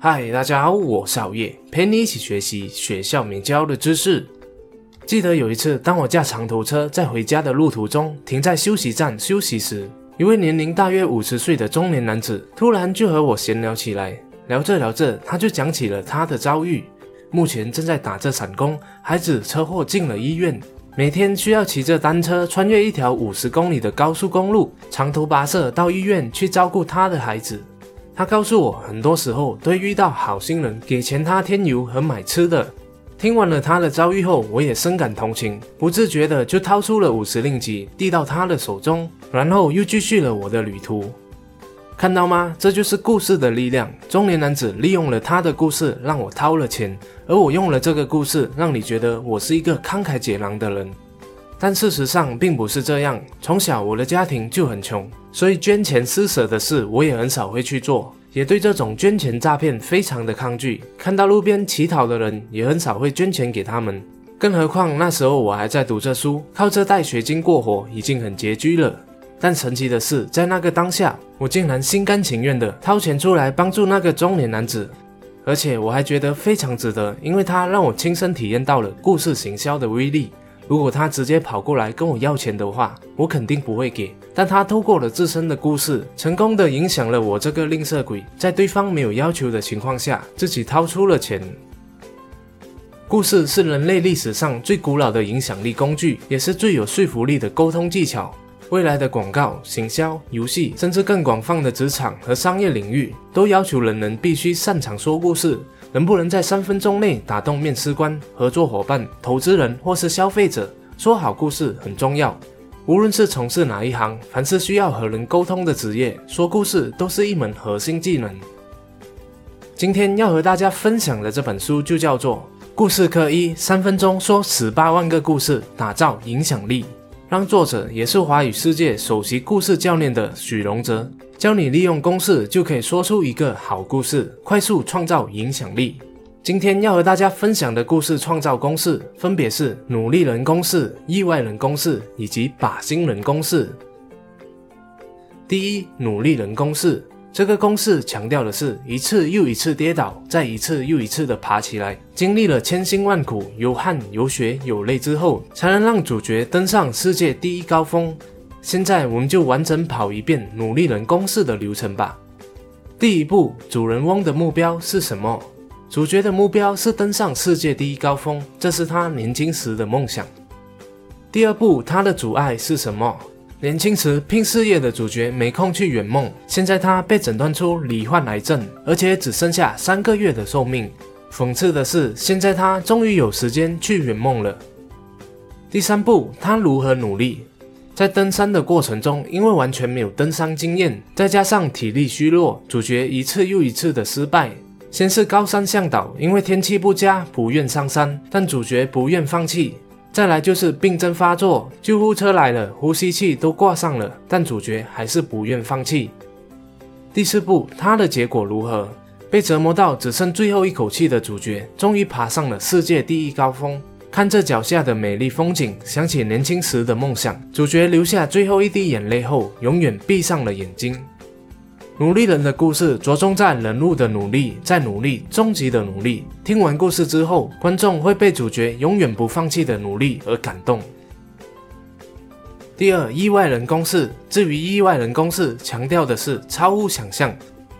嗨，大家好，我是熬夜，陪你一起学习学校没教的知识。记得有一次，当我驾长途车在回家的路途中，停在休息站休息时，一位年龄大约五十岁的中年男子突然就和我闲聊起来。聊着聊着，他就讲起了他的遭遇，目前正在打着散工，孩子车祸进了医院，每天需要骑着单车穿越一条五十公里的高速公路，长途跋涉到医院去照顾他的孩子。他告诉我，很多时候都遇到好心人给钱他添油和买吃的。听完了他的遭遇后，我也深感同情，不自觉的就掏出了五十令吉递到他的手中，然后又继续了我的旅途。看到吗？这就是故事的力量。中年男子利用了他的故事让我掏了钱，而我用了这个故事让你觉得我是一个慷慨解囊的人。但事实上并不是这样。从小我的家庭就很穷。所以捐钱施舍的事，我也很少会去做，也对这种捐钱诈骗非常的抗拒。看到路边乞讨的人，也很少会捐钱给他们。更何况那时候我还在读着书，靠这袋水晶过活，已经很拮据了。但神奇的是，在那个当下，我竟然心甘情愿的掏钱出来帮助那个中年男子，而且我还觉得非常值得，因为他让我亲身体验到了故事行销的威力。如果他直接跑过来跟我要钱的话，我肯定不会给。但他透过了自身的故事，成功的影响了我这个吝啬鬼，在对方没有要求的情况下，自己掏出了钱。故事是人类历史上最古老的影响力工具，也是最有说服力的沟通技巧。未来的广告、行销、游戏，甚至更广泛的职场和商业领域，都要求人人必须擅长说故事。能不能在三分钟内打动面试官、合作伙伴、投资人或是消费者？说好故事很重要。无论是从事哪一行，凡是需要和人沟通的职业，说故事都是一门核心技能。今天要和大家分享的这本书就叫做《故事课一：三分钟说十八万个故事，打造影响力》。让作者也是华语世界首席故事教练的许荣哲教你利用公式就可以说出一个好故事，快速创造影响力。今天要和大家分享的故事创造公式分别是努力人公式、意外人公式以及靶心人公式。第一，努力人公式。这个公式强调的是一次又一次跌倒，再一次又一次的爬起来，经历了千辛万苦，有汗有血有泪之后，才能让主角登上世界第一高峰。现在我们就完整跑一遍努力人公式的流程吧。第一步，主人翁的目标是什么？主角的目标是登上世界第一高峰，这是他年轻时的梦想。第二步，他的阻碍是什么？年轻时拼事业的主角没空去圆梦，现在他被诊断出罹患癌症，而且只剩下三个月的寿命。讽刺的是，现在他终于有时间去圆梦了。第三步，他如何努力？在登山的过程中，因为完全没有登山经验，再加上体力虚弱，主角一次又一次的失败。先是高山向导，因为天气不佳不愿上山，但主角不愿放弃。再来就是病症发作，救护车来了，呼吸器都挂上了，但主角还是不愿放弃。第四步，他的结果如何？被折磨到只剩最后一口气的主角，终于爬上了世界第一高峰。看着脚下的美丽风景，想起年轻时的梦想，主角流下最后一滴眼泪后，永远闭上了眼睛。努力人的故事着重在人物的努力，在努力，终极的努力。听完故事之后，观众会被主角永远不放弃的努力而感动。第二，意外人公式。至于意外人公式，强调的是超乎想象。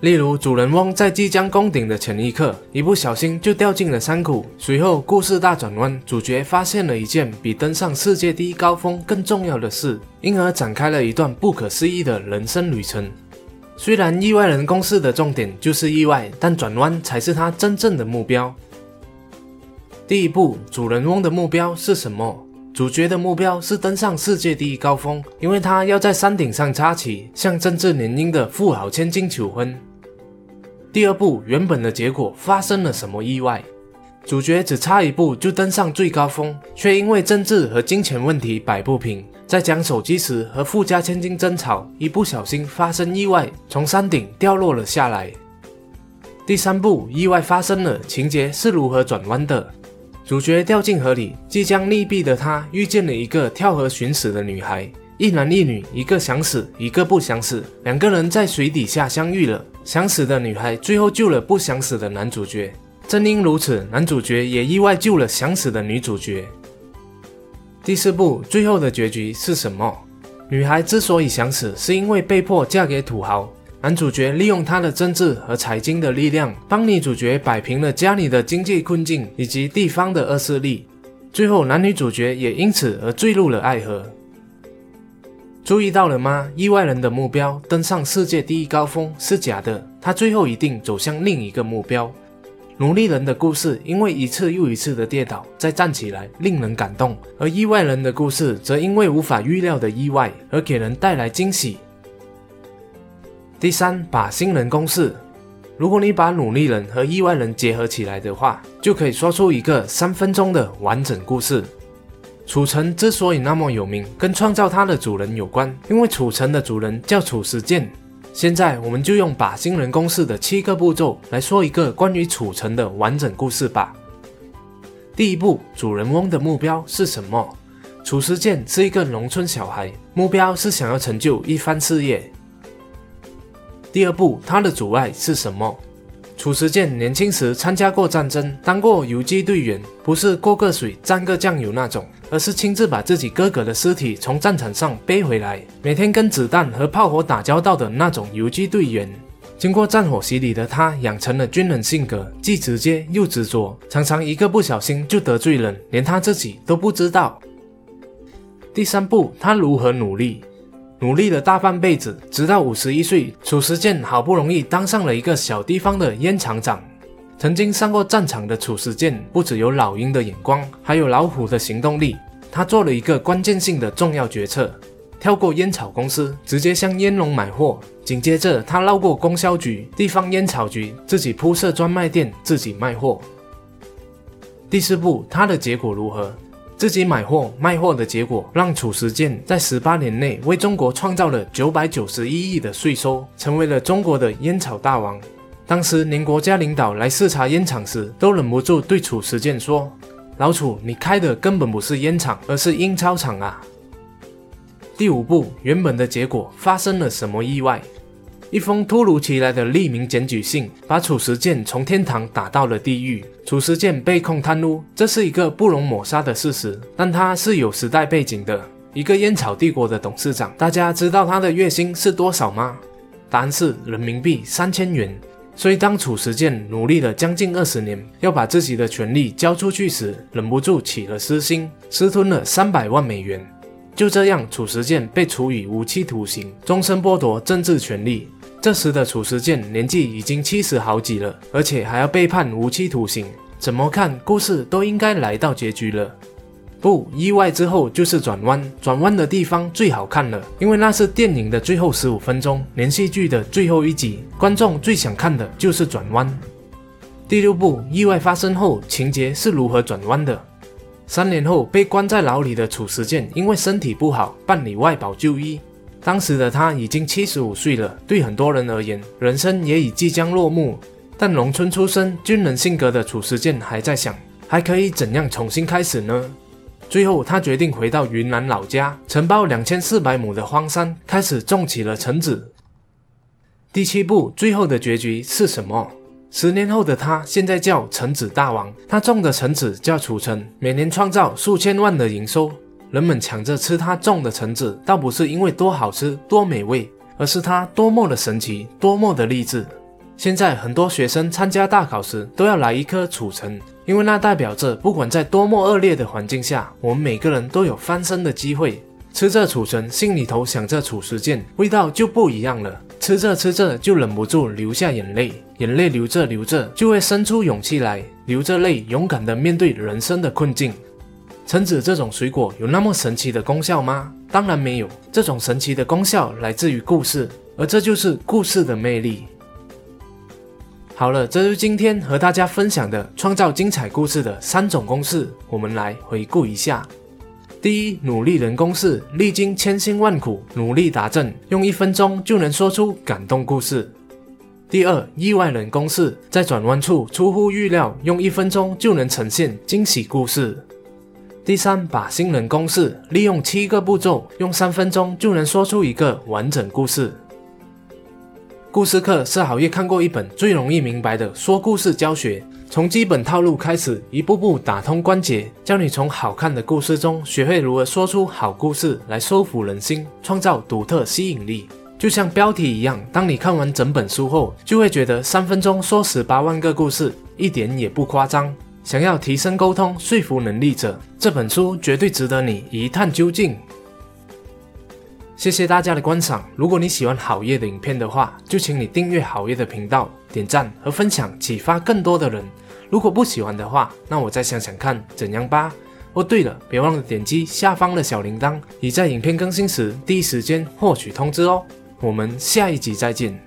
例如，主人翁在即将攻顶的前一刻，一不小心就掉进了山谷。随后，故事大转弯，主角发现了一件比登上世界第一高峰更重要的事，因而展开了一段不可思议的人生旅程。虽然意外人公式的重点就是意外，但转弯才是他真正的目标。第一步，主人翁的目标是什么？主角的目标是登上世界第一高峰，因为他要在山顶上插旗，向政治联姻的富豪千金求婚。第二步，原本的结果发生了什么意外？主角只差一步就登上最高峰，却因为政治和金钱问题摆不平。在讲手机时和富家千金争吵，一不小心发生意外，从山顶掉落了下来。第三部，意外发生了，情节是如何转弯的？主角掉进河里，即将溺毙的他遇见了一个跳河寻死的女孩，一男一女，一个想死，一个不想死，两个人在水底下相遇了。想死的女孩最后救了不想死的男主角，正因如此，男主角也意外救了想死的女主角。第四部最后的结局是什么？女孩之所以想死，是因为被迫嫁给土豪。男主角利用他的政治和财经的力量，帮女主角摆平了家里的经济困境以及地方的恶势力。最后，男女主角也因此而坠入了爱河。注意到了吗？意外人的目标登上世界第一高峰是假的，他最后一定走向另一个目标。努力人的故事因为一次又一次的跌倒再站起来，令人感动；而意外人的故事则因为无法预料的意外而给人带来惊喜。第三，把新人公式。如果你把努力人和意外人结合起来的话，就可以说出一个三分钟的完整故事。楚城之所以那么有名，跟创造它的主人有关，因为楚城的主人叫楚时健。现在我们就用把新人公式的七个步骤来说一个关于楚城的完整故事吧。第一步，主人翁的目标是什么？楚时健是一个农村小孩，目标是想要成就一番事业。第二步，他的阻碍是什么？褚时健年轻时参加过战争，当过游击队员，不是过个水蘸个酱油那种，而是亲自把自己哥哥的尸体从战场上背回来，每天跟子弹和炮火打交道的那种游击队员。经过战火洗礼的他，养成了军人性格，既直接又执着，常常一个不小心就得罪人，连他自己都不知道。第三步，他如何努力？努力了大半辈子，直到五十一岁，褚时健好不容易当上了一个小地方的烟厂长。曾经上过战场的褚时健，不只有老鹰的眼光，还有老虎的行动力。他做了一个关键性的重要决策，跳过烟草公司，直接向烟农买货。紧接着，他绕过供销局、地方烟草局，自己铺设专卖店，自己卖货。第四步，他的结果如何？自己买货卖货的结果，让褚时健在十八年内为中国创造了九百九十一亿的税收，成为了中国的烟草大王。当时连国家领导来视察烟厂时，都忍不住对褚时健说：“老褚，你开的根本不是烟厂，而是印钞厂啊！”第五步，原本的结果发生了什么意外？一封突如其来的匿名检举信，把褚时健从天堂打到了地狱。褚时健被控贪污，这是一个不容抹杀的事实。但他是有时代背景的，一个烟草帝国的董事长。大家知道他的月薪是多少吗？答案是人民币三千元。所以当褚时健努力了将近二十年，要把自己的权利交出去时，忍不住起了私心，私吞了三百万美元。就这样，褚时健被处以无期徒刑，终身剥夺政治权利。这时的褚时健年纪已经七十好几了，而且还要被判无期徒刑。怎么看故事都应该来到结局了。不意外之后就是转弯，转弯的地方最好看了，因为那是电影的最后十五分钟，连续剧的最后一集，观众最想看的就是转弯。第六部意外发生后，情节是如何转弯的？三年后被关在牢里的褚时健，因为身体不好，办理外保就医。当时的他已经七十五岁了，对很多人而言，人生也已即将落幕。但农村出身、军人性格的褚时健还在想，还可以怎样重新开始呢？最后，他决定回到云南老家，承包两千四百亩的荒山，开始种起了橙子。第七步，最后的结局是什么？十年后的他，现在叫橙子大王，他种的橙子叫褚橙，每年创造数千万的营收。人们抢着吃他种的橙子，倒不是因为多好吃、多美味，而是它多么的神奇、多么的励志。现在很多学生参加大考时都要来一颗褚橙，因为那代表着不管在多么恶劣的环境下，我们每个人都有翻身的机会。吃着褚橙，心里头想着褚时健，味道就不一样了。吃着吃着就忍不住流下眼泪，眼泪流着流着就会生出勇气来，流着泪勇敢地面对人生的困境。橙子这种水果有那么神奇的功效吗？当然没有。这种神奇的功效来自于故事，而这就是故事的魅力。好了，这是今天和大家分享的创造精彩故事的三种公式，我们来回顾一下。第一，努力人公式，历经千辛万苦，努力达阵，用一分钟就能说出感动故事。第二，意外人公式，在转弯处出乎预料，用一分钟就能呈现惊喜故事。第三把新人公式，利用七个步骤，用三分钟就能说出一个完整故事。故事课是好业看过一本最容易明白的说故事教学，从基本套路开始，一步步打通关节，教你从好看的故事中学会如何说出好故事来收服人心，创造独特吸引力。就像标题一样，当你看完整本书后，就会觉得三分钟说十八万个故事一点也不夸张。想要提升沟通说服能力者，这本书绝对值得你一探究竟。谢谢大家的观赏。如果你喜欢好业的影片的话，就请你订阅好业的频道，点赞和分享，启发更多的人。如果不喜欢的话，那我再想想看怎样吧。哦，对了，别忘了点击下方的小铃铛，以在影片更新时第一时间获取通知哦。我们下一集再见。